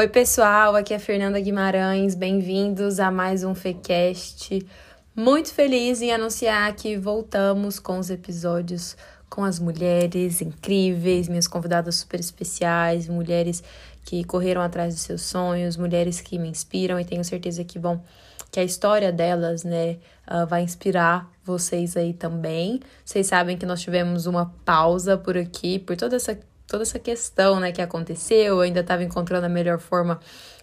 Oi, pessoal, aqui é Fernanda Guimarães, bem-vindos a mais um FECast. Muito feliz em anunciar que voltamos com os episódios com as mulheres incríveis, minhas convidadas super especiais, mulheres que correram atrás dos seus sonhos, mulheres que me inspiram e tenho certeza que vão que a história delas, né, uh, vai inspirar vocês aí também. Vocês sabem que nós tivemos uma pausa por aqui, por toda essa toda essa questão, né, que aconteceu, eu ainda estava encontrando a melhor forma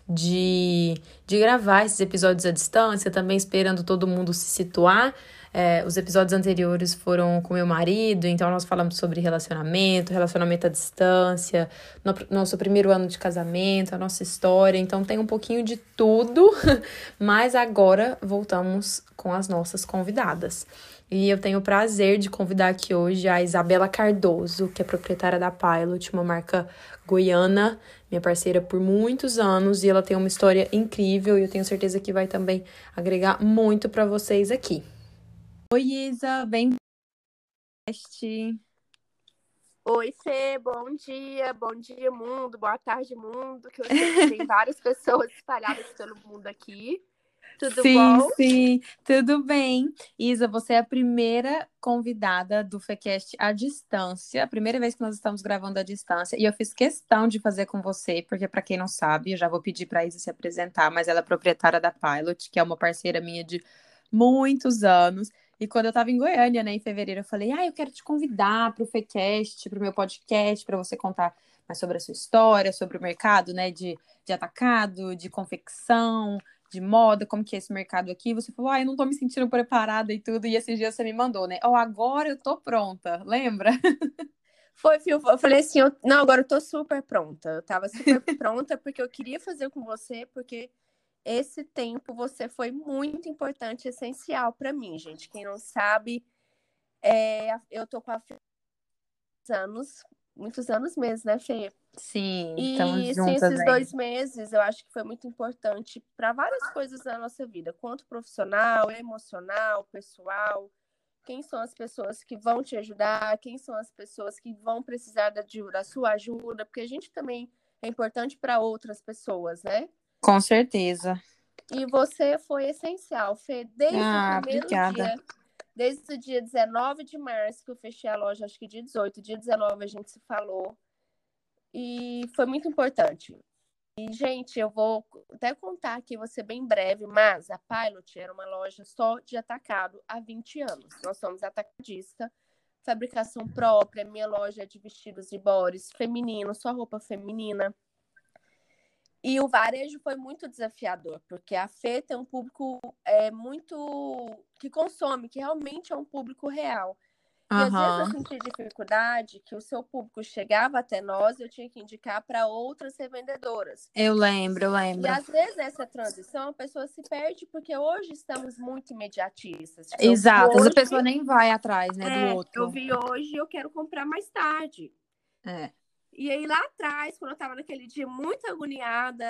de, de gravar esses episódios à distância, também esperando todo mundo se situar. É, os episódios anteriores foram com meu marido, então nós falamos sobre relacionamento, relacionamento à distância, no, nosso primeiro ano de casamento, a nossa história. Então tem um pouquinho de tudo, mas agora voltamos com as nossas convidadas. E eu tenho o prazer de convidar aqui hoje a Isabela Cardoso, que é proprietária da Pilot, uma marca goiana, minha parceira por muitos anos, e ela tem uma história incrível e eu tenho certeza que vai também agregar muito para vocês aqui. Oi, Isa, bem Oi, Fê, bom dia, bom dia, mundo, boa tarde, mundo, que eu sei que tem várias pessoas espalhadas pelo mundo aqui. Tudo sim, bom? Sim, tudo bem. Isa, você é a primeira convidada do FECast à distância, a primeira vez que nós estamos gravando à distância, e eu fiz questão de fazer com você, porque para quem não sabe, eu já vou pedir para a Isa se apresentar, mas ela é proprietária da Pilot, que é uma parceira minha de muitos anos. E quando eu estava em Goiânia, né, em fevereiro, eu falei: "Ah, eu quero te convidar para o FECast, para o meu podcast, para você contar mais sobre a sua história, sobre o mercado, né, de, de atacado, de confecção, de moda, como que é esse mercado aqui, você falou, ah, eu não tô me sentindo preparada e tudo, e esses dias você me mandou, né? Oh, agora eu tô pronta, lembra? Foi, Fio, eu falei assim, eu, não, agora eu tô super pronta, eu tava super pronta porque eu queria fazer com você, porque esse tempo você foi muito importante, essencial para mim, gente. Quem não sabe, é, eu tô com a anos, muitos anos mesmo, né, Fê? Sim, e sim, esses aí. dois meses eu acho que foi muito importante para várias coisas na nossa vida, quanto profissional, emocional, pessoal. Quem são as pessoas que vão te ajudar? Quem são as pessoas que vão precisar da, da sua ajuda? Porque a gente também é importante para outras pessoas, né? Com certeza. E você foi essencial, Fê, desde ah, o primeiro obrigada. dia. Desde o dia 19 de março, que eu fechei a loja, acho que dia 18, dia 19 a gente se falou e foi muito importante. E, gente, eu vou até contar aqui, ser bem breve, mas a Pilot era uma loja só de atacado há 20 anos. Nós somos atacadista, fabricação própria, minha loja é de vestidos e bores feminino, só roupa feminina. E o varejo foi muito desafiador, porque a Fê tem um público é, muito que consome, que realmente é um público real. E às vezes eu senti dificuldade que o seu público chegava até nós e eu tinha que indicar para outras revendedoras. Eu lembro, eu lembro. E às vezes essa transição a pessoa se perde porque hoje estamos muito imediatistas. Tipo, Exato, hoje, a pessoa nem vai atrás né, é, do outro. Eu vi hoje e eu quero comprar mais tarde. É. E aí lá atrás, quando eu estava naquele dia muito agoniada,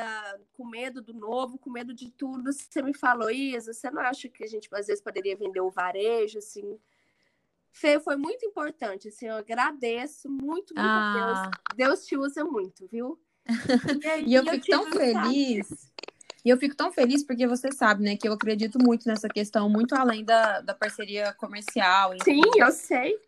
com medo do novo, com medo de tudo, você me falou, Isa, você não acha que a gente às vezes poderia vender o varejo, assim? Fê, foi muito importante, assim, eu agradeço muito, muito ah. Deus. Deus te usa muito, viu? E, aí, e eu, eu fico tão feliz. E eu fico tão feliz porque você sabe, né, que eu acredito muito nessa questão, muito além da, da parceria comercial. Enfim. Sim, eu sei.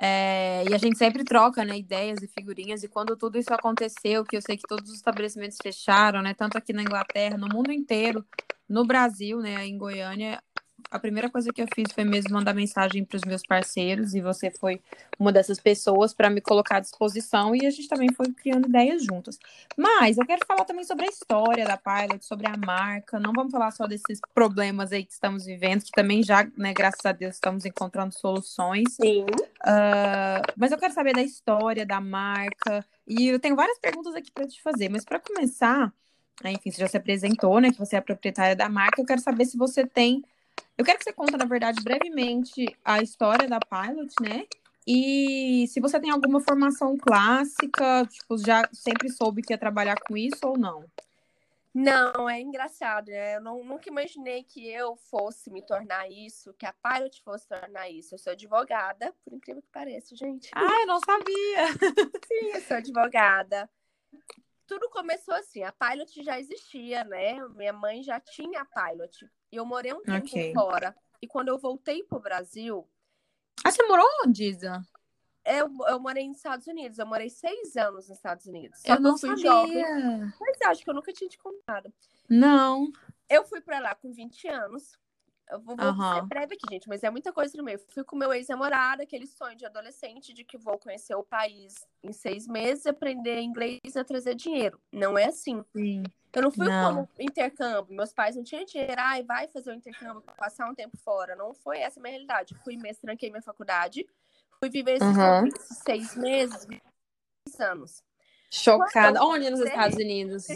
É, e a gente sempre troca, né, ideias e figurinhas. E quando tudo isso aconteceu, que eu sei que todos os estabelecimentos fecharam, né, tanto aqui na Inglaterra, no mundo inteiro, no Brasil, né, em Goiânia, a primeira coisa que eu fiz foi mesmo mandar mensagem para os meus parceiros e você foi uma dessas pessoas para me colocar à disposição e a gente também foi criando ideias juntas. Mas eu quero falar também sobre a história da Pilot, sobre a marca. Não vamos falar só desses problemas aí que estamos vivendo, que também já, né, graças a Deus, estamos encontrando soluções. Sim. Uh, mas eu quero saber da história da marca e eu tenho várias perguntas aqui para te fazer. Mas para começar, enfim, você já se apresentou, né, que você é a proprietária da marca. Eu quero saber se você tem eu quero que você conta, na verdade, brevemente a história da Pilot, né? E se você tem alguma formação clássica, tipo, já sempre soube que ia trabalhar com isso ou não? Não, é engraçado, né? Eu não, nunca imaginei que eu fosse me tornar isso, que a Pilot fosse tornar isso. Eu sou advogada, por incrível que pareça, gente. Ah, eu não sabia! Sim, eu sou advogada. Tudo começou assim, a Pilot já existia, né? Minha mãe já tinha a Pilot. E eu morei um tempo okay. fora. E quando eu voltei pro Brasil. Ah, você morou onde, Isa? Eu, eu morei nos Estados Unidos. Eu morei seis anos nos Estados Unidos. Só eu não eu fui sabia. jovem. Mas acho que eu nunca tinha te contado. Não. Eu fui para lá com 20 anos. Eu vou, vou uhum. ser breve aqui, gente, mas é muita coisa no meio. Fui com meu ex-namorado, aquele sonho de adolescente de que vou conhecer o país em seis meses, aprender inglês e trazer dinheiro. Não é assim. Sim. Eu não fui não. como intercâmbio. Meus pais não tinham dinheiro, ai, vai fazer o intercâmbio, passar um tempo fora. Não foi essa a minha realidade. Fui mesmo, tranquei minha faculdade. Fui viver esses uhum. seis meses, seis anos. Chocada. Onde nos Estados Unidos?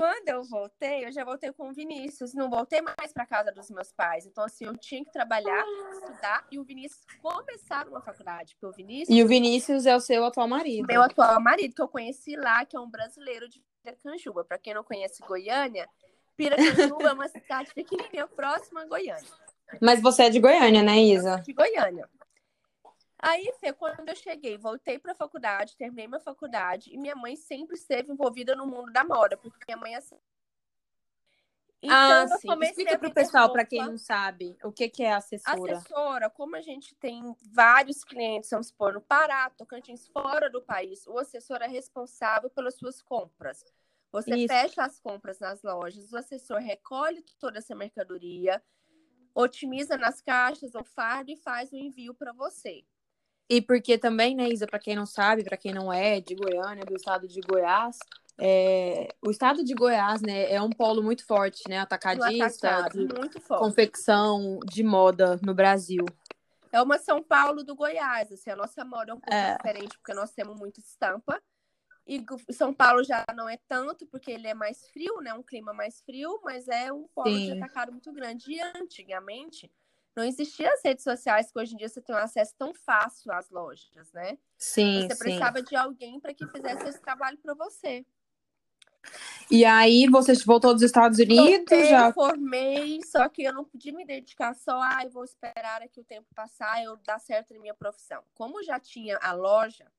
Quando eu voltei, eu já voltei com o Vinícius, não voltei mais para casa dos meus pais. Então, assim, eu tinha que trabalhar, estudar e o Vinícius começar uma faculdade. Porque o Vinícius. E o Vinícius é o seu atual marido. Meu atual marido, que eu conheci lá, que é um brasileiro de Piracanjuba. Para quem não conhece Goiânia, Piracanjuba é uma cidade pequenininha próxima a Goiânia. Mas você é de Goiânia, né, Isa? De Goiânia. Aí, Fê, quando eu cheguei, voltei para a faculdade, terminei minha faculdade, e minha mãe sempre esteve envolvida no mundo da moda, porque minha mãe é assim. Então, ah, sim. Explica para o pessoal, para quem não sabe, o que, que é assessora. Assessora, como a gente tem vários clientes, vamos supor, no Pará, Tocantins, fora do país, o assessor é responsável pelas suas compras. Você Isso. fecha as compras nas lojas, o assessor recolhe toda essa mercadoria, otimiza nas caixas ou fardo e faz o envio para você. E porque também, né, Isa, para quem não sabe, para quem não é de Goiânia, do estado de Goiás, é, o estado de Goiás, né, é um polo muito forte, né, atacadista, de muito forte. confecção de moda no Brasil. É uma São Paulo do Goiás, assim, a nossa moda é um pouco é. diferente, porque nós temos muita estampa. E São Paulo já não é tanto, porque ele é mais frio, né, um clima mais frio, mas é um polo Sim. de atacado muito grande. E antigamente, não existiam as redes sociais que hoje em dia você tem um acesso tão fácil às lojas, né? Sim. Você precisava sim. de alguém para que fizesse esse trabalho para você. E aí você voltou dos Estados Unidos? Eu já formei, só que eu não podia me dedicar só, ah, vou esperar aqui o tempo passar, eu dar certo na minha profissão. Como já tinha a loja,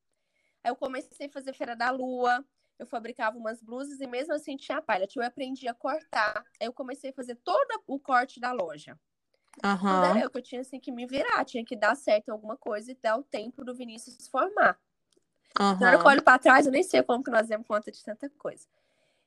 aí eu comecei a fazer feira da lua, eu fabricava umas blusas e mesmo assim tinha palha. Eu aprendi a cortar, aí eu comecei a fazer todo o corte da loja. Uhum. Era eu que eu tinha assim, que me virar, tinha que dar certo em alguma coisa e dar o tempo do Vinícius se formar. Uhum. Na hora que eu olho pra trás, eu nem sei como que nós demos conta de tanta coisa.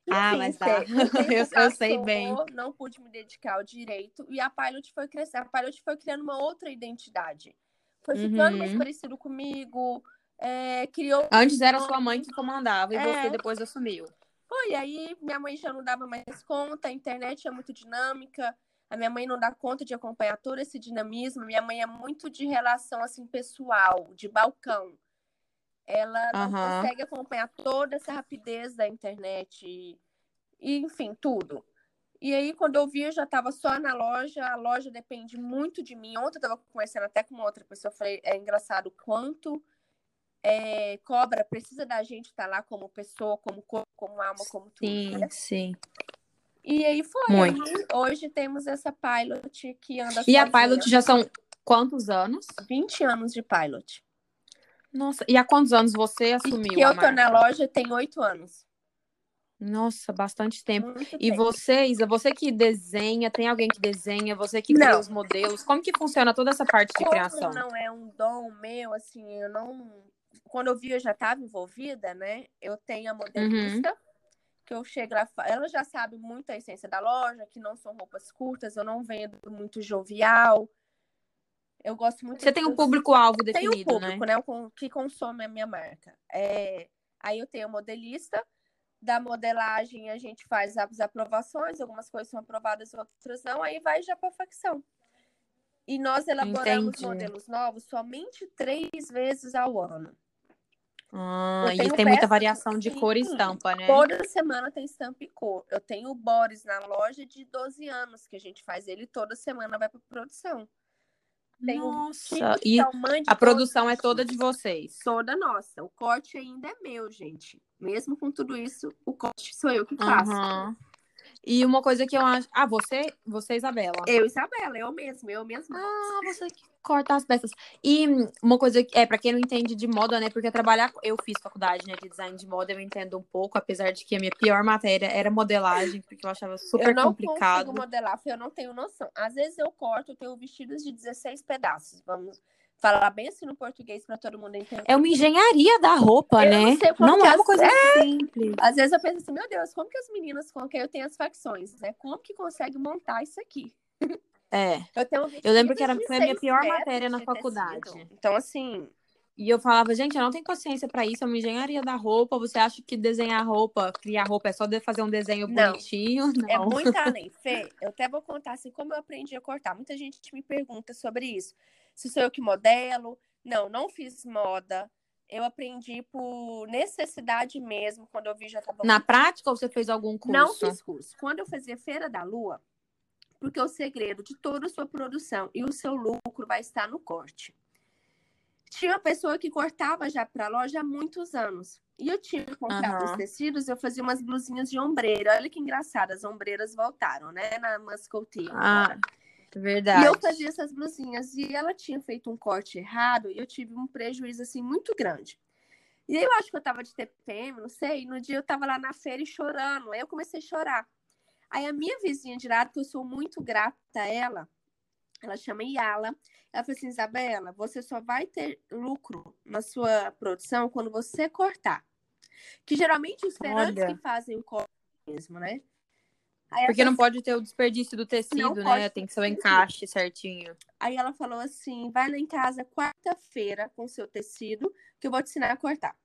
ah, mas tá. eu, eu sei bem. Não pude me dedicar ao direito e a Pilot foi crescendo. A Pilot foi criando uma outra identidade. Foi ficando uhum. mais parecido comigo. É, criou. Antes era sua mãe que comandava e é. você depois assumiu. Foi, aí minha mãe já não dava mais conta, a internet é muito dinâmica. A minha mãe não dá conta de acompanhar todo esse dinamismo. Minha mãe é muito de relação assim pessoal, de balcão. Ela não uhum. consegue acompanhar toda essa rapidez da internet e, e, enfim, tudo. E aí, quando eu vi, eu já estava só na loja. A loja depende muito de mim. Ontem eu estava conversando até com uma outra pessoa. Eu falei, é engraçado quanto é, cobra precisa da gente estar tá lá como pessoa, como corpo, como alma, como tudo. Sim, né? sim. E aí foi. Muito. hoje temos essa pilot que anda. E sozinha. a pilot já são quantos anos? 20 anos de pilot. Nossa, e há quantos anos você assumiu? E que eu tô na loja tem oito anos. Nossa, bastante tempo. Muito e tempo. você, Isa, você que desenha, tem alguém que desenha, você que cria os modelos, como que funciona toda essa parte de como criação? Não é um dom meu, assim, eu não. Quando eu vi, eu já estava envolvida, né? Eu tenho a modelista. Uhum que eu chego lá, ela já sabe muito a essência da loja, que não são roupas curtas, eu não vendo muito jovial. Eu gosto muito. Você tem um público-alvo definido, tem um público, né? né? Que consome a minha marca. É... Aí eu tenho modelista. Da modelagem, a gente faz as aprovações, algumas coisas são aprovadas, outras não, aí vai já para facção. E nós elaboramos Entendi. modelos novos somente três vezes ao ano. Ah, e tem muita variação de cor e estampa, né? Toda semana tem estampa e cor. Eu tenho o Boris na loja de 12 anos, que a gente faz ele toda semana vai para produção. Tem Nossa, e a produção é toda de vocês? Toda nossa. O corte ainda é meu, gente. Mesmo com tudo isso, o corte sou eu que faço. Uhum. E uma coisa que eu acho. Ah, você, você, Isabela. Eu, Isabela, eu mesma, eu mesma. Ah, você que corta as peças. E uma coisa que é, para quem não entende de moda, né? Porque trabalhar. Eu fiz faculdade né, de design de moda, eu entendo um pouco, apesar de que a minha pior matéria era modelagem, porque eu achava super eu não complicado. Consigo modelar, eu não tenho noção. Às vezes eu corto, eu tenho vestidos de 16 pedaços. Vamos falar bem assim no português para todo mundo entender. É uma engenharia da roupa, eu né? Não, não é uma coisa é... simples. Às vezes eu penso assim, meu Deus, como que as meninas com quem eu tenho as facções, né? Como que consegue montar isso aqui? É. Eu, eu lembro que era, foi a minha pior matéria na faculdade. Então, assim. E eu falava, gente, eu não tenho consciência para isso, é uma engenharia da roupa. Você acha que desenhar roupa, criar roupa, é só fazer um desenho não. bonitinho? Não. É muito além. Fê, eu até vou contar assim como eu aprendi a cortar. Muita gente me pergunta sobre isso. Se sou eu que modelo, não, não fiz moda. Eu aprendi por necessidade mesmo, quando eu vi já estava. Na prática ou você fez algum curso? Não fiz curso. Quando eu fazia Feira da Lua, porque o segredo de toda a sua produção e o seu lucro vai estar no corte. Tinha uma pessoa que cortava já para a loja há muitos anos. E eu tinha comprado uhum. os tecidos, eu fazia umas blusinhas de ombreira. Olha que engraçado, as ombreiras voltaram, né? Na Muscoteiro. Ah, agora. Verdade. E eu fazia essas blusinhas e ela tinha feito um corte errado e eu tive um prejuízo assim muito grande. E eu acho que eu tava de TPM, não sei, e no dia eu tava lá na feira e chorando. Aí eu comecei a chorar. Aí a minha vizinha de lado, que eu sou muito grata a ela, ela chama Yala. Ela falou assim: Isabela, você só vai ter lucro na sua produção quando você cortar. Que geralmente os feirantes que fazem o corte mesmo, né? Aí Porque não pode ter o desperdício do tecido, né? Tem que ser o encaixe certinho. Aí ela falou assim: vai lá em casa quarta-feira com seu tecido, que eu vou te ensinar a cortar.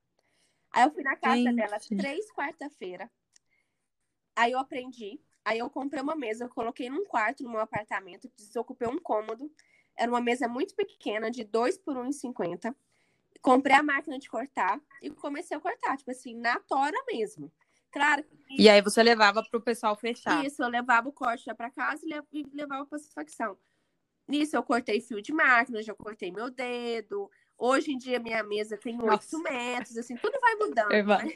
Aí eu fui na casa Gente. dela três quarta-feira. Aí eu aprendi. Aí eu comprei uma mesa, eu coloquei num quarto no meu apartamento, desocupei um cômodo. Era uma mesa muito pequena, de 2 por 1,50. Comprei a máquina de cortar e comecei a cortar, tipo assim, na tora mesmo. Claro. E aí você levava para o pessoal fechar. Isso, eu levava o corte já para casa e levava para satisfação. Nisso eu cortei fio de máquina, já cortei meu dedo. Hoje em dia minha mesa tem oito metros, assim, tudo vai mudando. Né?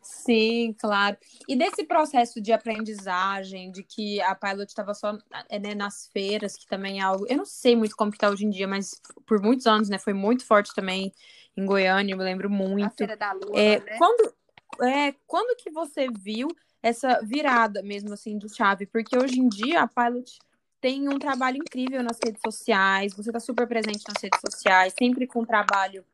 Sim, claro. E desse processo de aprendizagem, de que a Pilot estava só é, né, nas feiras, que também é algo. Eu não sei muito como que tá hoje em dia, mas por muitos anos, né? Foi muito forte também em Goiânia, eu me lembro muito. A Feira da Lua, é, né? Quando, é, quando que você viu essa virada mesmo assim do chave? Porque hoje em dia a Pilot tem um trabalho incrível nas redes sociais, você está super presente nas redes sociais, sempre com um trabalho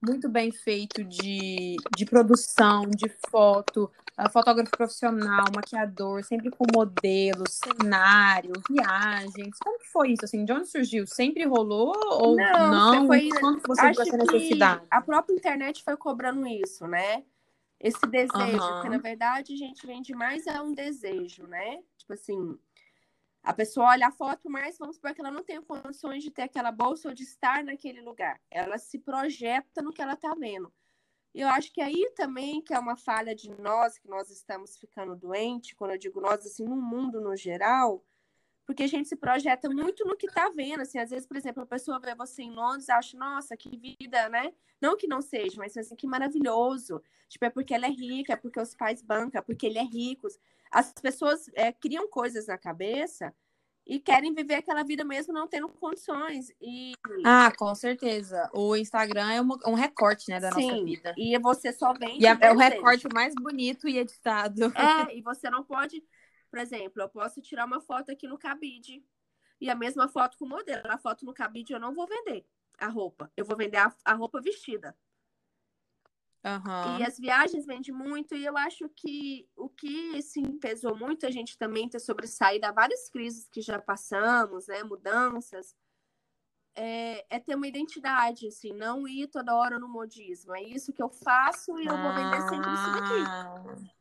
muito bem feito de, de produção, de foto, fotógrafo profissional, maquiador, sempre com modelos, cenário, viagens. Como que foi isso? Assim, de onde surgiu? Sempre rolou ou não? não? Foi, Quando você essa necessidade? A própria internet foi cobrando isso, né? Esse desejo, uhum. que na verdade a gente vende mais é um desejo, né? Tipo assim, a pessoa olha a foto, mas vamos supor que ela não tem condições de ter aquela bolsa ou de estar naquele lugar. Ela se projeta no que ela tá vendo. E eu acho que aí também que é uma falha de nós, que nós estamos ficando doentes, quando eu digo nós, assim, no mundo no geral, porque a gente se projeta muito no que tá vendo, assim, às vezes, por exemplo, a pessoa vê você em Londres e acha, nossa, que vida, né? Não que não seja, mas assim, que maravilhoso. Tipo, é porque ela é rica, é porque os pais bancam, é porque ele é rico. As pessoas é, criam coisas na cabeça e querem viver aquela vida mesmo não tendo condições. E... Ah, com certeza. O Instagram é um recorte, né, da Sim, nossa vida. E você só vende. E é o recorte mais bonito e editado. É, e você não pode por exemplo, eu posso tirar uma foto aqui no cabide e a mesma foto com o modelo. A foto no cabide eu não vou vender a roupa, eu vou vender a, a roupa vestida. Uhum. E as viagens vendem muito, e eu acho que o que sim, pesou muito a gente também ter sobressaído a várias crises que já passamos, né? Mudanças. É, é, ter uma identidade, assim, não ir toda hora no modismo. É isso que eu faço e eu vou vender sempre isso daqui.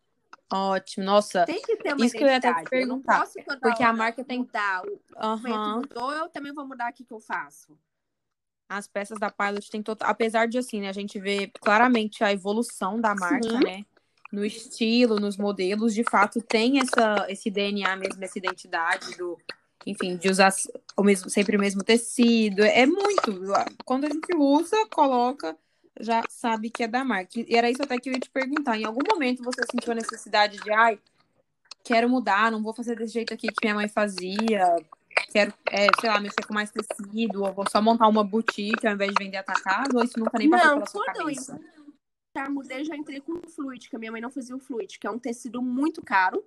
Ótimo, nossa. Tem que ter uma Isso que eu ia até te perguntar. porque a marca tem que mudar. O uhum. mudou, eu também vou mudar aqui que eu faço. As peças da Pilot tem total, apesar de assim, né, a gente vê claramente a evolução da marca, né? No estilo, nos modelos, de fato tem essa esse DNA mesmo, essa identidade do, enfim, de usar o mesmo sempre o mesmo tecido. É muito. Quando a gente usa, coloca já sabe que é da marca. E era isso até que eu ia te perguntar. Em algum momento você sentiu a necessidade de, ai, quero mudar, não vou fazer desse jeito aqui que minha mãe fazia. Quero, é, sei lá, mexer com mais tecido, ou vou só montar uma boutique ao invés de vender atacado, ou isso nunca nem passou não, pela sua cabeça? Não, já mudei, já entrei com o fluid, que a minha mãe não fazia o fluid, que é um tecido muito caro.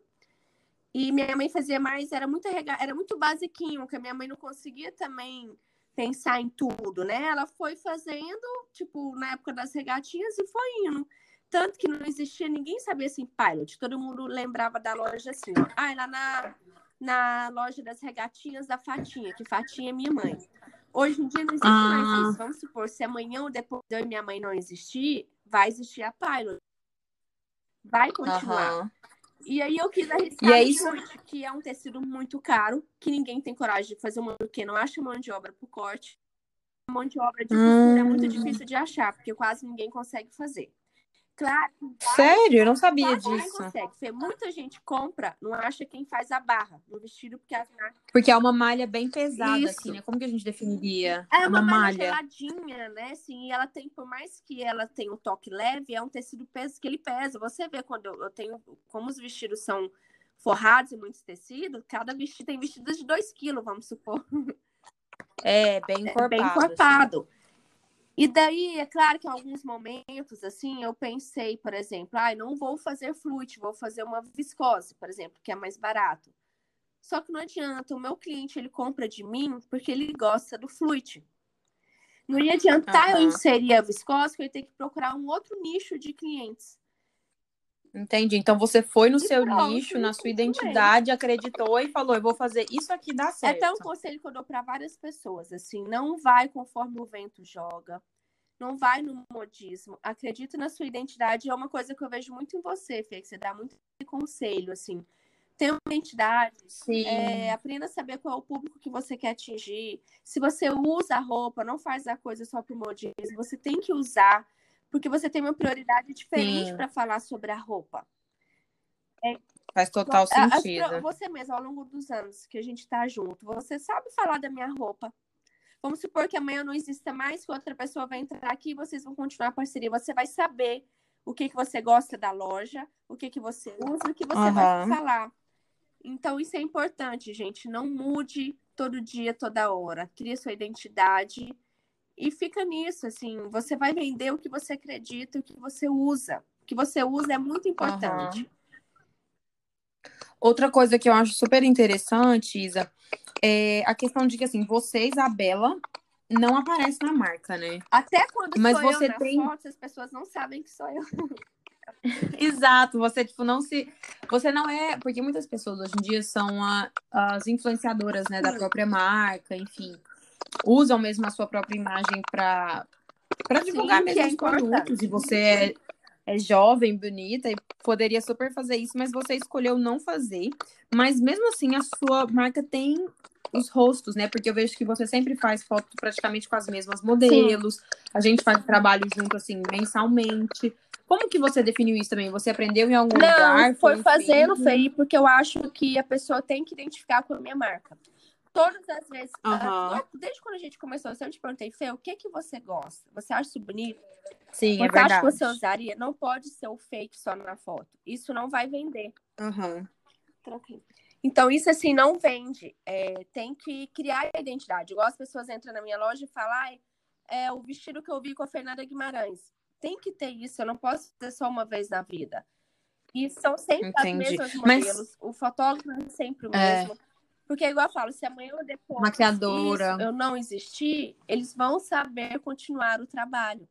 E minha mãe fazia mais, era muito, era muito basiquinho, que a minha mãe não conseguia também pensar em tudo, né? Ela foi fazendo, tipo, na época das regatinhas e foi indo. Tanto que não existia, ninguém sabia assim, pilot. Todo mundo lembrava da loja assim, ó. Ah, lá na, na loja das regatinhas da Fatinha, que Fatinha é minha mãe. Hoje em dia não existe ah. mais isso. Vamos supor, se amanhã ou depois de eu e minha mãe não existir, vai existir a pilot. Vai continuar. Uhum. E aí eu quis arriscar e é isso... que é um tecido muito caro, que ninguém tem coragem de fazer uma porque não acha mão de obra pro corte. Mão de obra de hum... é muito hum. difícil de achar, porque quase ninguém consegue fazer. Claro. Sério? Eu não sabia disso. Consegue. Porque muita gente compra, não acha quem faz a barra no vestido, porque as Porque é uma malha bem pesada, Isso. assim, né? Como que a gente definiria? É uma, uma malha geladinha, né? Assim, e ela tem, por mais que ela tenha um toque leve, é um tecido peso que ele pesa. Você vê quando eu, eu tenho, como os vestidos são forrados e muitos tecidos, cada vestido tem vestidos de 2 quilos, vamos supor. É, bem encorpado. É bem encorpado. Assim. E daí, é claro que em alguns momentos, assim, eu pensei, por exemplo, ah, não vou fazer fluid, vou fazer uma viscose, por exemplo, que é mais barato. Só que não adianta, o meu cliente, ele compra de mim porque ele gosta do fluid. Não ia adiantar uhum. eu inserir a viscose, que eu ia ter que procurar um outro nicho de clientes. Entendi. Então você foi no e seu pronto, nicho, na sua identidade, acreditou e falou: eu vou fazer isso aqui dá certo. É até um conselho que eu dou para várias pessoas, assim, não vai conforme o vento joga. Não vai no modismo. Acredita na sua identidade. É uma coisa que eu vejo muito em você, Fê, que você dá muito conselho, assim. Tem uma identidade. Sim. É, aprenda a saber qual é o público que você quer atingir. Se você usa a roupa, não faz a coisa só pro modismo. Você tem que usar porque você tem uma prioridade diferente para falar sobre a roupa. É, Faz total sentido. Você mesmo, ao longo dos anos que a gente está junto, você sabe falar da minha roupa. Vamos supor que amanhã não exista mais, que outra pessoa vai entrar aqui e vocês vão continuar a parceria. Você vai saber o que, que você gosta da loja, o que, que você usa, o que você uhum. vai falar. Então, isso é importante, gente. Não mude todo dia, toda hora. Crie sua identidade e fica nisso, assim, você vai vender o que você acredita, o que você usa. O que você usa é muito importante. Uhum. Outra coisa que eu acho super interessante, Isa, é a questão de que, assim, você, Isabela, não aparece na marca, né? Até quando Mas sou você eu tem... foto, as pessoas não sabem que sou eu. Exato, você tipo não se, você não é, porque muitas pessoas hoje em dia são a, as influenciadoras, né, da própria marca, enfim usam mesmo a sua própria imagem para divulgar mesmo é os produtos. E você é, é jovem, bonita e poderia super fazer isso, mas você escolheu não fazer. Mas mesmo assim, a sua marca tem os rostos, né? Porque eu vejo que você sempre faz foto praticamente com as mesmas modelos. Sim. A gente faz trabalho junto, assim, mensalmente. Como que você definiu isso também? Você aprendeu em algum não, lugar? Foi, foi fazendo, Fei, porque eu acho que a pessoa tem que identificar com a minha marca todas as vezes, uhum. desde quando a gente começou, eu sempre te perguntei, Fê, o que que você gosta? Você acha isso bonito? Sim, você é verdade. acha que você usaria? Não pode ser o fake só na foto. Isso não vai vender. Uhum. Então, isso assim não vende. É, tem que criar a identidade. Igual as pessoas entram na minha loja e falam, ah, é o vestido que eu vi com a Fernanda Guimarães. Tem que ter isso, eu não posso ter só uma vez na vida. E são sempre Entendi. as mesmas modelos. Mas... O fotógrafo é sempre o é. Porque, igual eu falo, se amanhã ou depois Maquiadora. eu não existir, eles vão saber continuar o trabalho.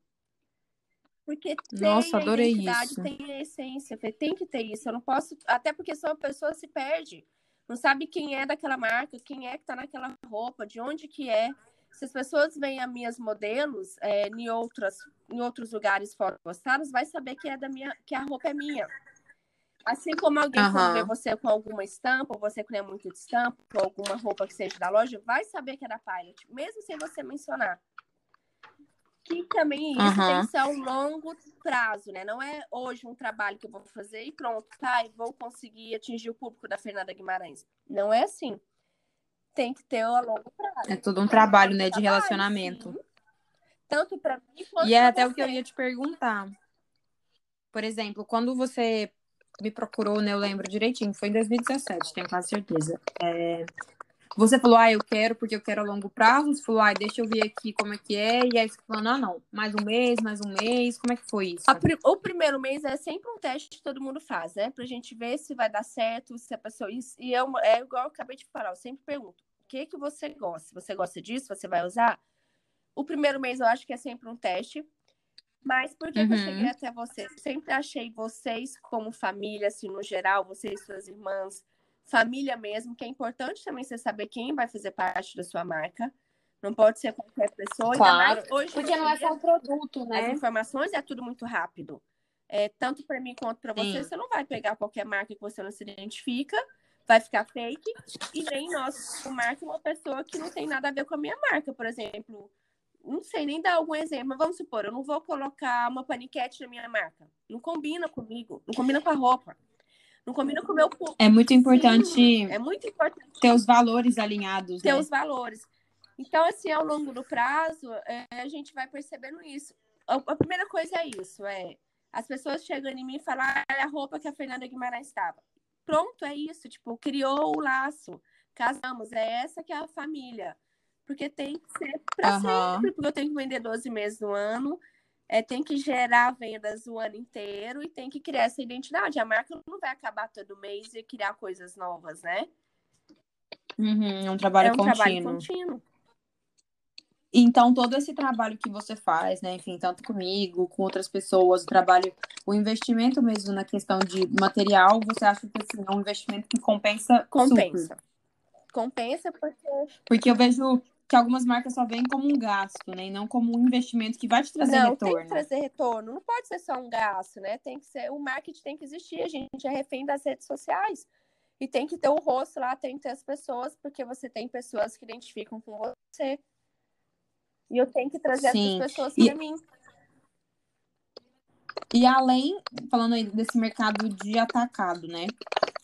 Porque tem Nossa, a adorei isso. tem a essência, tem que ter isso. Eu não posso, até porque só a pessoa se perde. Não sabe quem é daquela marca, quem é que tá naquela roupa, de onde que é. Se as pessoas veem as minhas modelos é, em, outras, em outros lugares fora postados, vai saber que é da minha, que a roupa é minha. Assim como alguém uhum. quando vê você com alguma estampa, ou você que não é muito de estampa, ou alguma roupa que seja da loja, vai saber que é da Pilot, mesmo sem você mencionar. Que também isso uhum. tem que ser ao longo prazo, né? Não é hoje um trabalho que eu vou fazer e pronto, tá, e vou conseguir atingir o público da Fernanda Guimarães. Não é assim. Tem que ter a longo prazo. É todo um trabalho, né, de relacionamento. Sim. Tanto para mim quanto E é até você. o que eu ia te perguntar. Por exemplo, quando você me procurou, né? Eu lembro direitinho, foi em 2017, tenho quase certeza. É, você falou, ah, eu quero porque eu quero a longo prazo. Você falou, ah, deixa eu ver aqui como é que é. E aí você falou, não, não, mais um mês, mais um mês. Como é que foi isso? o primeiro mês é sempre um teste que todo mundo faz, né? Pra gente ver se vai dar certo, se a pessoa. E eu, é igual eu acabei de falar, eu sempre pergunto: o que, que você gosta? Você gosta disso? Você vai usar? O primeiro mês eu acho que é sempre um teste. Mas por que, uhum. que eu cheguei uhum. até vocês? Sempre achei vocês como família, assim, no geral, vocês suas irmãs família mesmo, que é importante também você saber quem vai fazer parte da sua marca. Não pode ser qualquer pessoa. Claro. hoje Porque não é só o produto, né? As informações é tudo muito rápido. É, tanto para mim quanto para você, você não vai pegar qualquer marca que você não se identifica, vai ficar fake, e nem nós, o marca, uma pessoa que não tem nada a ver com a minha marca, por exemplo. Não sei nem dar algum exemplo, mas vamos supor, eu não vou colocar uma paniquete na minha marca. Não combina comigo, não combina com a roupa. Não combina com o meu público. É muito importante. Sim, é muito importante. Ter os valores alinhados. Ter né? os valores. Então, assim, ao longo do prazo, é, a gente vai percebendo isso. A, a, primeira coisa é isso, é as pessoas chegam em mim e falam ah, é a roupa que a Fernanda Guimarães estava. Pronto, é isso. Tipo, criou o laço. Casamos. É essa que é a família. Porque tem que ser para uhum. sempre. Porque eu tenho que vender 12 meses no ano é, tem que gerar vendas o ano inteiro e tem que criar essa identidade. A marca não vai acabar todo mês e criar coisas novas, né? Uhum, é um trabalho é um contínuo. Trabalho contínuo. Então, todo esse trabalho que você faz, né? Enfim, tanto comigo, com outras pessoas, o trabalho, o investimento mesmo na questão de material, você acha que assim, é um investimento que compensa? Compensa. Super. Compensa porque. Porque eu vejo que algumas marcas só veem como um gasto, né? E não como um investimento que vai te trazer não, retorno. Não, tem que trazer retorno. Não pode ser só um gasto, né? Tem que ser... O marketing tem que existir. A gente é refém das redes sociais. E tem que ter o rosto lá, tem que ter as pessoas, porque você tem pessoas que identificam com você. E eu tenho que trazer Sim. essas pessoas para e... mim. E além, falando aí desse mercado de atacado, né?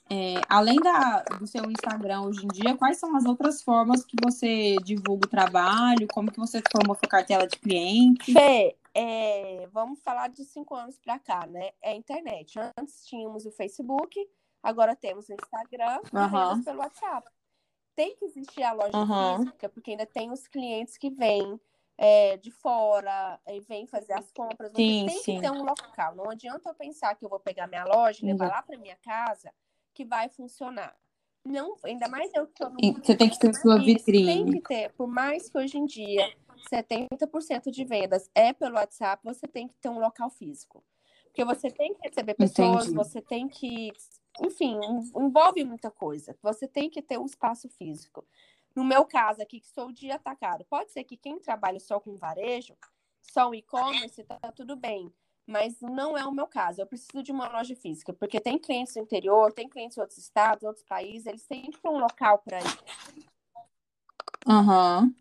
É, além da, do seu Instagram hoje em dia, quais são as outras formas que você divulga o trabalho? Como que você formou sua cartela de cliente? Fê, é, vamos falar de cinco anos para cá, né? É a internet. Antes tínhamos o Facebook, agora temos o Instagram uhum. e temos pelo WhatsApp. Tem que existir a loja uhum. física, porque ainda tem os clientes que vêm é, de fora e vêm fazer as compras. Você sim, tem sim. que ter um local. Não adianta eu pensar que eu vou pegar minha loja e levar uhum. lá para minha casa que vai funcionar. Não, ainda mais eu que estou no Você tem que ter sua vitrine. Tem que ter, por mais que hoje em dia 70% de vendas é pelo WhatsApp, você tem que ter um local físico. Porque você tem que receber pessoas, Entendi. você tem que. Enfim, envolve muita coisa. Você tem que ter um espaço físico. No meu caso aqui, que sou de atacado, pode ser que quem trabalha só com varejo, só o e-commerce, tá tudo bem mas não é o meu caso. Eu preciso de uma loja física, porque tem clientes no interior, tem clientes em outros estados, outros países, eles têm que ter um local para ir. Uhum.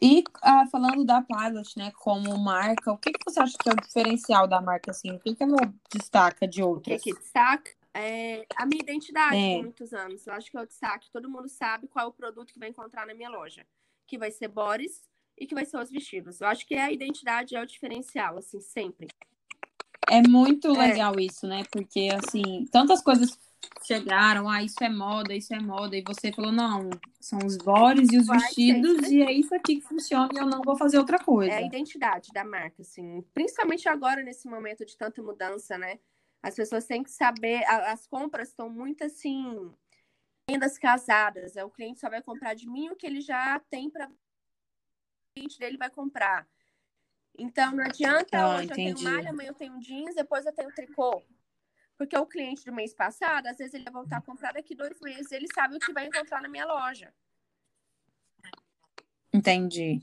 E ah, falando da Pilot, né, como marca, o que, que você acha que é o diferencial da marca, assim? O que, que ela destaca de outras? O que, que destaca? É a minha identidade é. por muitos anos. Eu acho que é o destaque. Todo mundo sabe qual é o produto que vai encontrar na minha loja. Que vai ser Boris, e que vai ser os vestidos. Eu acho que a identidade é o diferencial, assim, sempre. É muito é. legal é. isso, né? Porque, assim, tantas coisas chegaram, ah, isso é moda, isso é moda, e você falou, não, são os bores e os vai vestidos, e é isso aqui que funciona e eu não vou fazer outra coisa. É a identidade da marca, assim, principalmente agora, nesse momento de tanta mudança, né? As pessoas têm que saber, as compras estão muito assim, vendas casadas, é o cliente só vai comprar de mim o que ele já tem para cliente dele vai comprar. Então, não adianta ah, hoje entendi. eu tenho malha, amanhã eu tenho jeans, depois eu tenho tricô. Porque o cliente do mês passado, às vezes ele vai voltar a comprar daqui dois meses, ele sabe o que vai encontrar na minha loja. Entendi.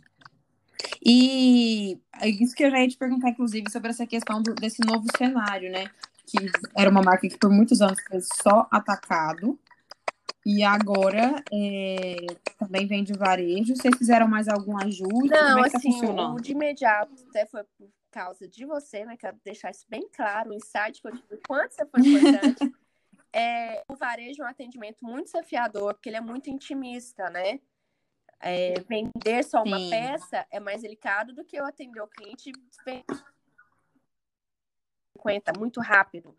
E isso que eu já ia te perguntar, inclusive, sobre essa questão do, desse novo cenário, né? Que era uma marca que por muitos anos foi só atacado. E agora é, também vem de varejo. Vocês fizeram mais algum ajuste? Não, é tá assim, tá o de imediato até foi por causa de você, né? Quero deixar isso bem claro, o insight que eu tive, quanto você foi importante. é, o varejo é um atendimento muito desafiador, porque ele é muito intimista, né? É, vender só uma Sim. peça é mais delicado do que eu atender o cliente 50 muito rápido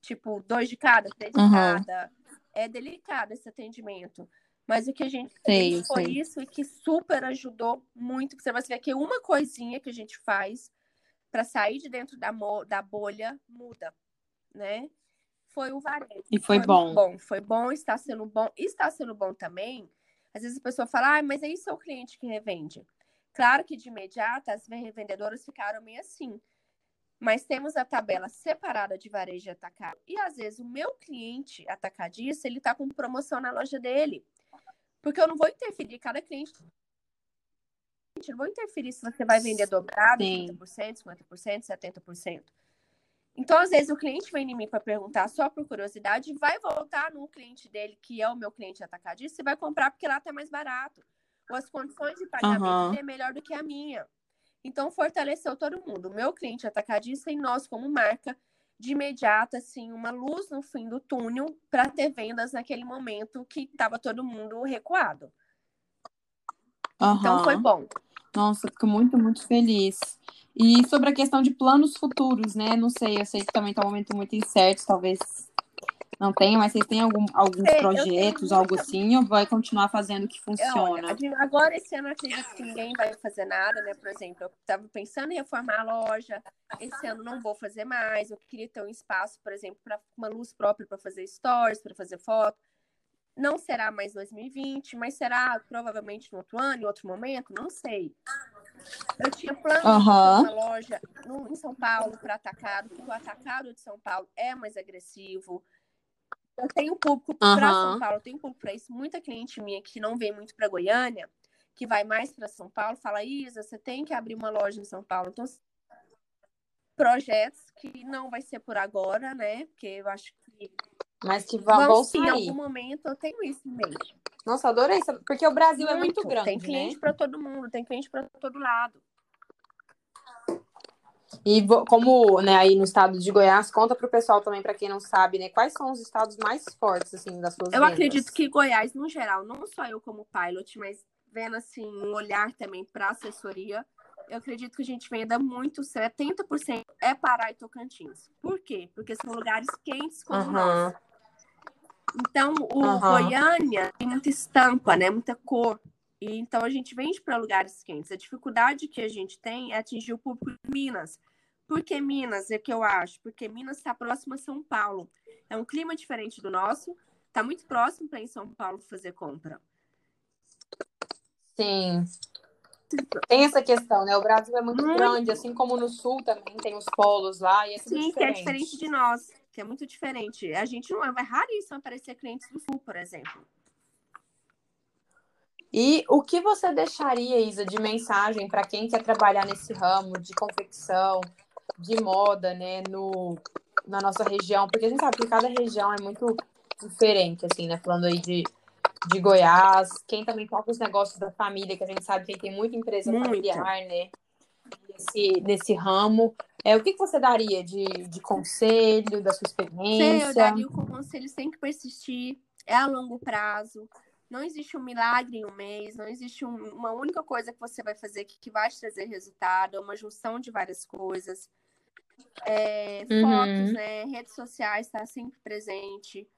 Tipo, dois de cada, três de uhum. cada. É delicado esse atendimento. Mas o que a gente fez foi sei. isso e que super ajudou muito. Você vai ver que uma coisinha que a gente faz para sair de dentro da, da bolha muda, né? Foi o varejo. E foi, foi bom. bom. Foi bom, está sendo bom. Está sendo bom também. Às vezes a pessoa fala, ah, mas é isso é o cliente que revende. Claro que de imediato as revendedoras ficaram meio assim. Mas temos a tabela separada de varejo e atacado. E às vezes o meu cliente atacadista, ele está com promoção na loja dele. Porque eu não vou interferir, cada cliente não vou interferir se você vai vender dobrado, Sim. 30%, 50%, 70%. Então, às vezes, o cliente vem em mim para perguntar só por curiosidade, vai voltar no cliente dele, que é o meu cliente atacadista, e vai comprar porque lá tá mais barato. Ou as condições de pagamento uhum. é melhor do que a minha. Então, fortaleceu todo mundo. Meu cliente atacadista e nós, como marca, de imediato, assim, uma luz no fim do túnel para ter vendas naquele momento que estava todo mundo recuado. Uhum. Então, foi bom. Nossa, fico muito, muito feliz. E sobre a questão de planos futuros, né? Não sei, eu sei que também está um momento muito incerto, talvez não tenha, mas vocês têm algum, alguns sei, projetos, algo assim, ou vai continuar fazendo o que funciona? Olha, agora, esse ano, eu acredito que ninguém vai fazer nada, né? Por exemplo, eu estava pensando em reformar a loja, esse ano não vou fazer mais, eu queria ter um espaço, por exemplo, para uma luz própria para fazer stories, para fazer foto. Não será mais 2020, mas será provavelmente no outro ano, em outro momento, não sei. Eu tinha plano uhum. de uma loja no, em São Paulo para atacado, porque o atacado de São Paulo é mais agressivo. Eu tenho público uhum. para São Paulo, eu tenho público para isso. Muita cliente minha que não vem muito para Goiânia, que vai mais para São Paulo, fala: Isa, você tem que abrir uma loja em São Paulo. Então, projetos que não vai ser por agora, né? Porque eu acho que mas que vão, vão sair. Em algum momento eu tenho isso mesmo. Nossa, adorei isso. Porque o Brasil muito. é muito grande. Tem cliente né? para todo mundo, tem cliente para todo lado. E como né, aí no estado de Goiás, conta para o pessoal também, para quem não sabe, né? Quais são os estados mais fortes, assim, das suas Eu vendas? acredito que Goiás, no geral, não só eu como pilot, mas vendo, assim, um olhar também para assessoria, eu acredito que a gente venda muito, 70% é Pará e Tocantins. Por quê? Porque são lugares quentes como uhum. nós. Então, o uhum. Goiânia tem muita estampa, né? Muita cor. E, então, a gente vende para lugares quentes. A dificuldade que a gente tem é atingir o público de Minas. Por que Minas? É que eu acho. Porque Minas está próximo a São Paulo. É um clima diferente do nosso. Está muito próximo para em São Paulo fazer compra. Sim. Tem essa questão, né? O Brasil é muito, muito, grande, assim como no sul também tem os polos lá. E é Sim, que é diferente de nós que é muito diferente. A gente não é, é raríssimo aparecer clientes do Sul, por exemplo. E o que você deixaria, Isa, de mensagem para quem quer trabalhar nesse ramo de confecção, de moda, né, no, na nossa região? Porque a gente sabe que cada região é muito diferente, assim, né? Falando aí de, de Goiás, quem também toca os negócios da família, que a gente sabe que tem muita empresa muito. familiar, né? nesse, nesse ramo. É, o que, que você daria de, de conselho, da sua experiência? Sim, eu daria o conselho sem que persistir, é a longo prazo. Não existe um milagre em um mês, não existe um, uma única coisa que você vai fazer que, que vai te trazer resultado, é uma junção de várias coisas. É, uhum. Fotos, né? Redes sociais, está sempre presente.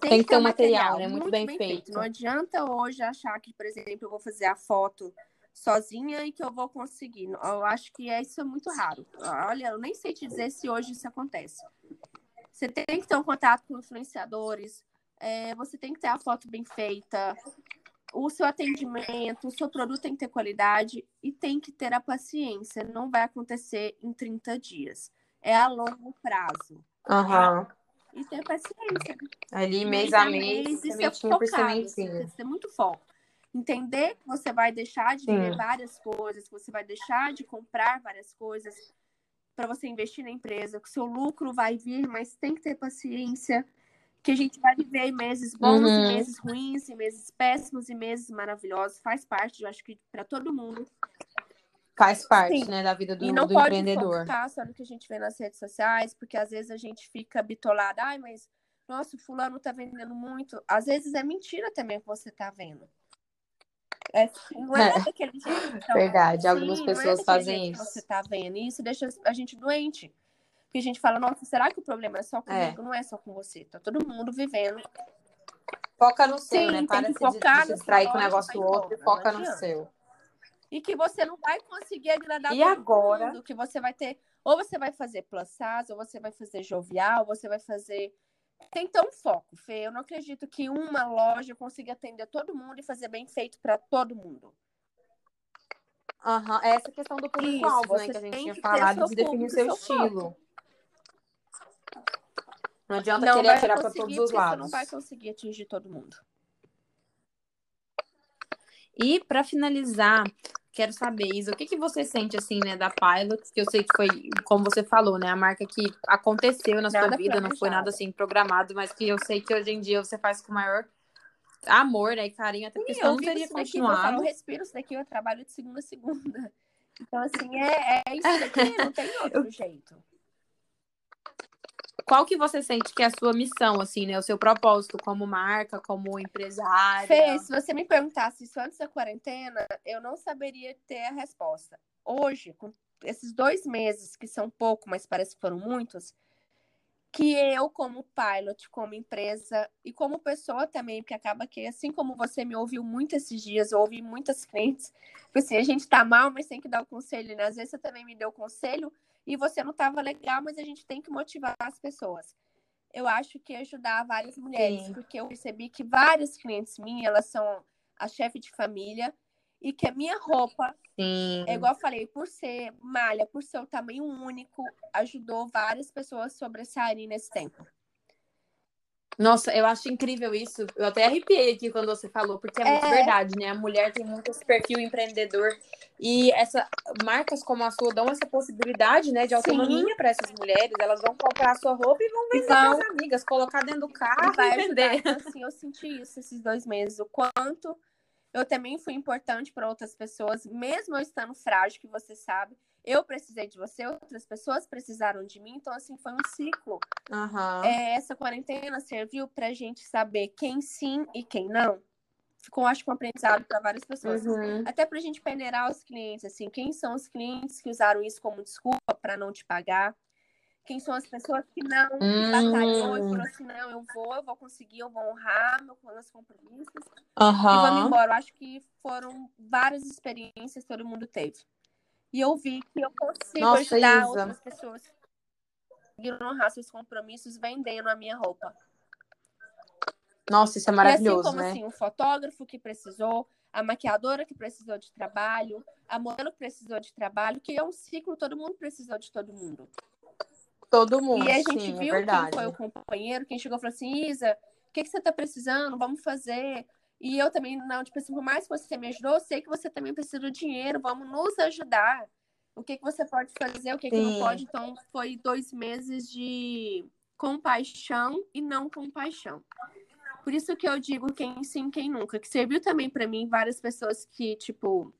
Tem, Tem que ter um material, material né? Muito, muito bem, bem feito. feito. Não adianta hoje achar que, por exemplo, eu vou fazer a foto sozinha e que eu vou conseguir. Eu acho que é, isso é muito raro. Olha, eu nem sei te dizer se hoje isso acontece. Você tem que ter um contato com influenciadores, é, você tem que ter a foto bem feita, o seu atendimento, o seu produto tem que ter qualidade e tem que ter a paciência. Não vai acontecer em 30 dias. É a longo prazo. Uhum. E ter paciência. Ali, mês, mês a mês, mês por sementinha. Tem que ter muito foco entender que você vai deixar de ver várias coisas, que você vai deixar de comprar várias coisas para você investir na empresa, que o seu lucro vai vir, mas tem que ter paciência, que a gente vai viver meses bons uhum. e meses ruins, e meses péssimos e meses maravilhosos, faz parte, eu acho que para todo mundo. Faz parte, Sim. né, da vida do, e não do pode empreendedor. Focar só no que a gente vê nas redes sociais, porque às vezes a gente fica bitolada, ai, mas nossa, o fulano tá vendendo muito. Às vezes é mentira também que você tá vendo. É, não é, é. daquele jeito. Então, Verdade, algumas é pessoas é fazem isso. você tá vendo isso deixa a gente doente. Porque a gente fala, nossa, será que o problema é só é. comigo? É. Não é só com você. Tá todo mundo vivendo. Foca no seu, Sim, né? Para de, se distrair com o negócio do outro e foca no seu. E que você não vai conseguir agradar e agora? mundo. Que você vai ter. Ou você vai fazer plus size, ou você vai fazer jovial, ou você vai fazer. Tem tão foco, Fê. Eu não acredito que uma loja consiga atender todo mundo e fazer bem feito para todo mundo. Aham, uhum. essa questão do público-alvo, né? Que a gente tinha falado de definir seu, seu estilo. Foco. Não adianta não querer atirar para todos os lados. Você não vai conseguir atingir todo mundo. E para finalizar, quero saber, Isa, o que, que você sente assim, né, da Pilot, que eu sei que foi, como você falou, né, a marca que aconteceu na nada sua vida, não foi nada assim programado, mas que eu sei que hoje em dia você faz com maior amor, né, e carinho, até porque senão não teria continuado. eu respiro isso daqui, eu trabalho de segunda a segunda. Então, assim, é, é isso daqui, não tem outro jeito. Qual que você sente que é a sua missão, assim, né? O seu propósito como marca, como empresária? Fê, se você me perguntasse isso antes da quarentena, eu não saberia ter a resposta. Hoje, com esses dois meses, que são pouco, mas parece que foram muitos, que eu, como pilot, como empresa e como pessoa também, porque acaba que, assim como você me ouviu muito esses dias, eu ouvi muitas clientes, assim, a gente tá mal, mas tem que dar o conselho, né? Às vezes você também me deu o conselho e você não estava legal, mas a gente tem que motivar as pessoas. Eu acho que ajudar várias mulheres, Sim. porque eu percebi que várias clientes minhas, elas são a chefe de família, e que a minha roupa, Sim. é igual eu falei, por ser malha, por ser o tamanho único, ajudou várias pessoas a sobressaírem nesse tempo. Nossa, eu acho incrível isso. Eu até arrepiei aqui quando você falou, porque é, é, muito verdade, né? A mulher tem muito esse perfil empreendedor e essa marcas como a sua dão essa possibilidade, né, de autonomia para essas mulheres. Elas vão comprar a sua roupa e vão vender então, para as amigas, colocar dentro do carro e, vender. Então, assim, eu senti isso esses dois meses, o quanto eu também fui importante para outras pessoas, mesmo eu estando frágil, que você sabe. Eu precisei de você, outras pessoas precisaram de mim, então assim foi um ciclo. Uhum. É, essa quarentena serviu para a gente saber quem sim e quem não. Ficou, acho que, um aprendizado para várias pessoas. Uhum. Até para a gente peneirar os clientes, assim, quem são os clientes que usaram isso como desculpa para não te pagar? quem são as pessoas que não hum. batalhou e falou assim, não, eu vou, eu vou conseguir, eu vou honrar meus compromissos uhum. e vamos embora. Eu acho que foram várias experiências que todo mundo teve. E eu vi que eu consigo Nossa, ajudar Isa. outras pessoas a honrar seus compromissos vendendo a minha roupa. Nossa, isso é maravilhoso, e assim como né? assim, o fotógrafo que precisou, a maquiadora que precisou de trabalho, a modelo que precisou de trabalho, que é um ciclo, todo mundo precisou de todo mundo. Todo mundo. E a gente sim, é viu é quem foi o companheiro, quem chegou e falou assim: Isa, o que, que você tá precisando? Vamos fazer. E eu também, não, tipo assim, por mais que você me ajudou, eu sei que você também precisa do dinheiro, vamos nos ajudar. O que, que você pode fazer, o que, que não pode. Então, foi dois meses de compaixão e não compaixão. Por isso que eu digo quem sim, quem nunca. Que serviu também para mim várias pessoas que, tipo,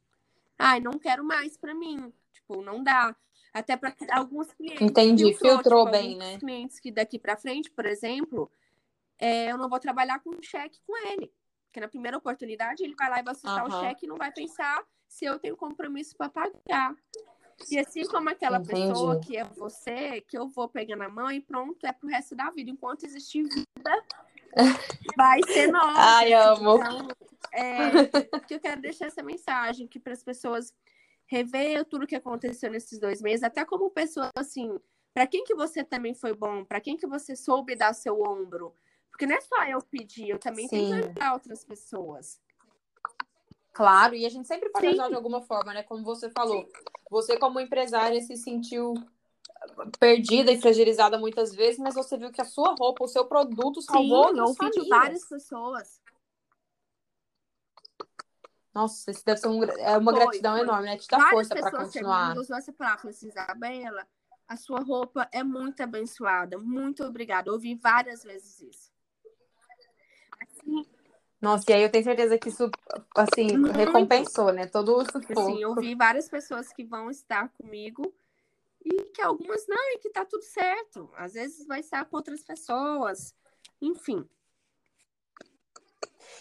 ai, não quero mais para mim. Tipo, não dá. Até para alguns clientes. Entendi, filtrou, filtrou tipo, bem, né? clientes que daqui para frente, por exemplo, é, eu não vou trabalhar com cheque com ele. Porque na primeira oportunidade ele vai lá e vai aceitar uhum. o cheque e não vai pensar se eu tenho compromisso para pagar. E assim como aquela Entendi. pessoa que é você, que eu vou pegar na mão e pronto, é pro resto da vida. Enquanto existir vida, vai ser nossa. Ai, amo. Então, é, que eu quero deixar essa mensagem que para as pessoas rever tudo que aconteceu nesses dois meses, até como pessoa assim, para quem que você também foi bom, para quem que você soube dar seu ombro, porque não é só eu pedir, eu também Sim. tenho que ajudar outras pessoas. Claro, e a gente sempre pode Sim. ajudar de alguma forma, né? Como você falou, você como empresária se sentiu perdida e fragilizada muitas vezes, mas você viu que a sua roupa, o seu produto salvou Sim, eu ouvi de várias pessoas. Nossa, isso deve ser um, é uma foi, gratidão foi. enorme, né? Te dá Várias força para continuar. Você falar assim, Isabela, a sua roupa é muito abençoada. Muito obrigada. Eu ouvi várias vezes isso. Nossa, e aí eu tenho certeza que isso, assim, muito. recompensou, né? Todo o sufoco. Sim, eu vi várias pessoas que vão estar comigo e que algumas não, e que tá tudo certo. Às vezes vai estar com outras pessoas. Enfim.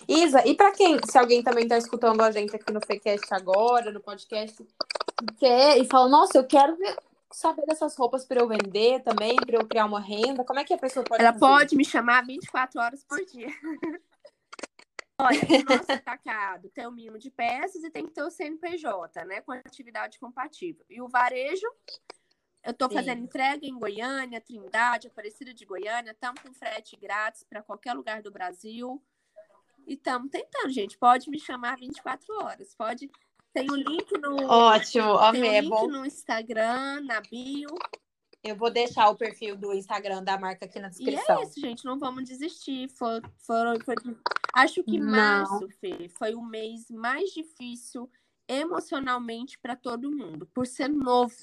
Isa, e para quem, se alguém também está escutando a gente aqui no Facecast agora, no podcast, quer e fala, nossa, eu quero ver saber dessas roupas para eu vender também, para eu criar uma renda? Como é que a pessoa pode Ela fazer? pode me chamar 24 horas por dia. Olha, o nosso atacado tem o mínimo de peças e tem que ter o CNPJ, né? Com atividade compatível. E o varejo, eu estou fazendo entrega em Goiânia, Trindade, Aparecida de Goiânia, estamos com frete grátis para qualquer lugar do Brasil. E estamos tentando, gente. Pode me chamar 24 horas. Pode. Tem o um link no. Ótimo, amei. Tem um é link bom. no Instagram, na bio. Eu vou deixar o perfil do Instagram da marca aqui na descrição. E é isso, gente. Não vamos desistir. For, for. Acho que Não. março, Fê, foi o mês mais difícil emocionalmente para todo mundo, por ser novo.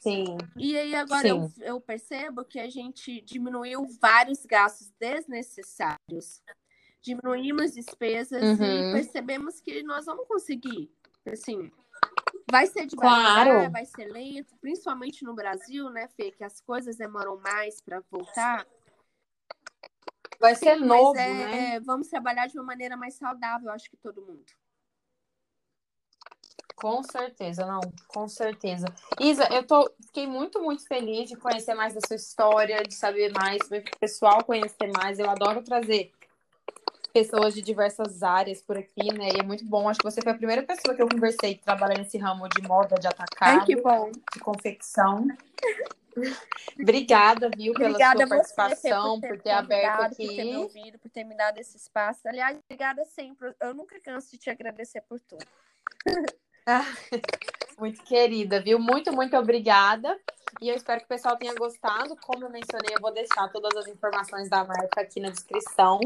Sim. E aí agora eu, eu percebo que a gente diminuiu vários gastos desnecessários. Diminuímos despesas Uhum. e percebemos que nós vamos conseguir. Assim, vai ser devagar, Claro. vai ser lento, principalmente no Brasil, né, Fê, que as coisas demoram mais para voltar. Vai ser novo, é, né? vamos trabalhar de uma maneira mais saudável, acho que todo mundo. Com certeza, não, com certeza. Isa, eu tô, fiquei muito, muito feliz de conhecer mais da sua história, de saber mais, o pessoal conhecer mais. Eu adoro trazer pessoas de diversas áreas por aqui, né? E é muito bom. Acho que você foi a primeira pessoa que eu conversei que trabalha nesse ramo de moda, de atacado, Ai, que bom. de confecção. Obrigada, viu, pela Obrigada sua a você, Fê, participação, por ter, aberto convidado, Por ter me aqui. ouvido, por ter me dado esse espaço. Aliás, obrigada sempre. Eu nunca canso de te agradecer por tudo. Muito querida, viu? Muito, muito obrigada. E eu espero que o pessoal tenha gostado. Como eu mencionei, eu vou deixar todas as informações da marca aqui na descrição.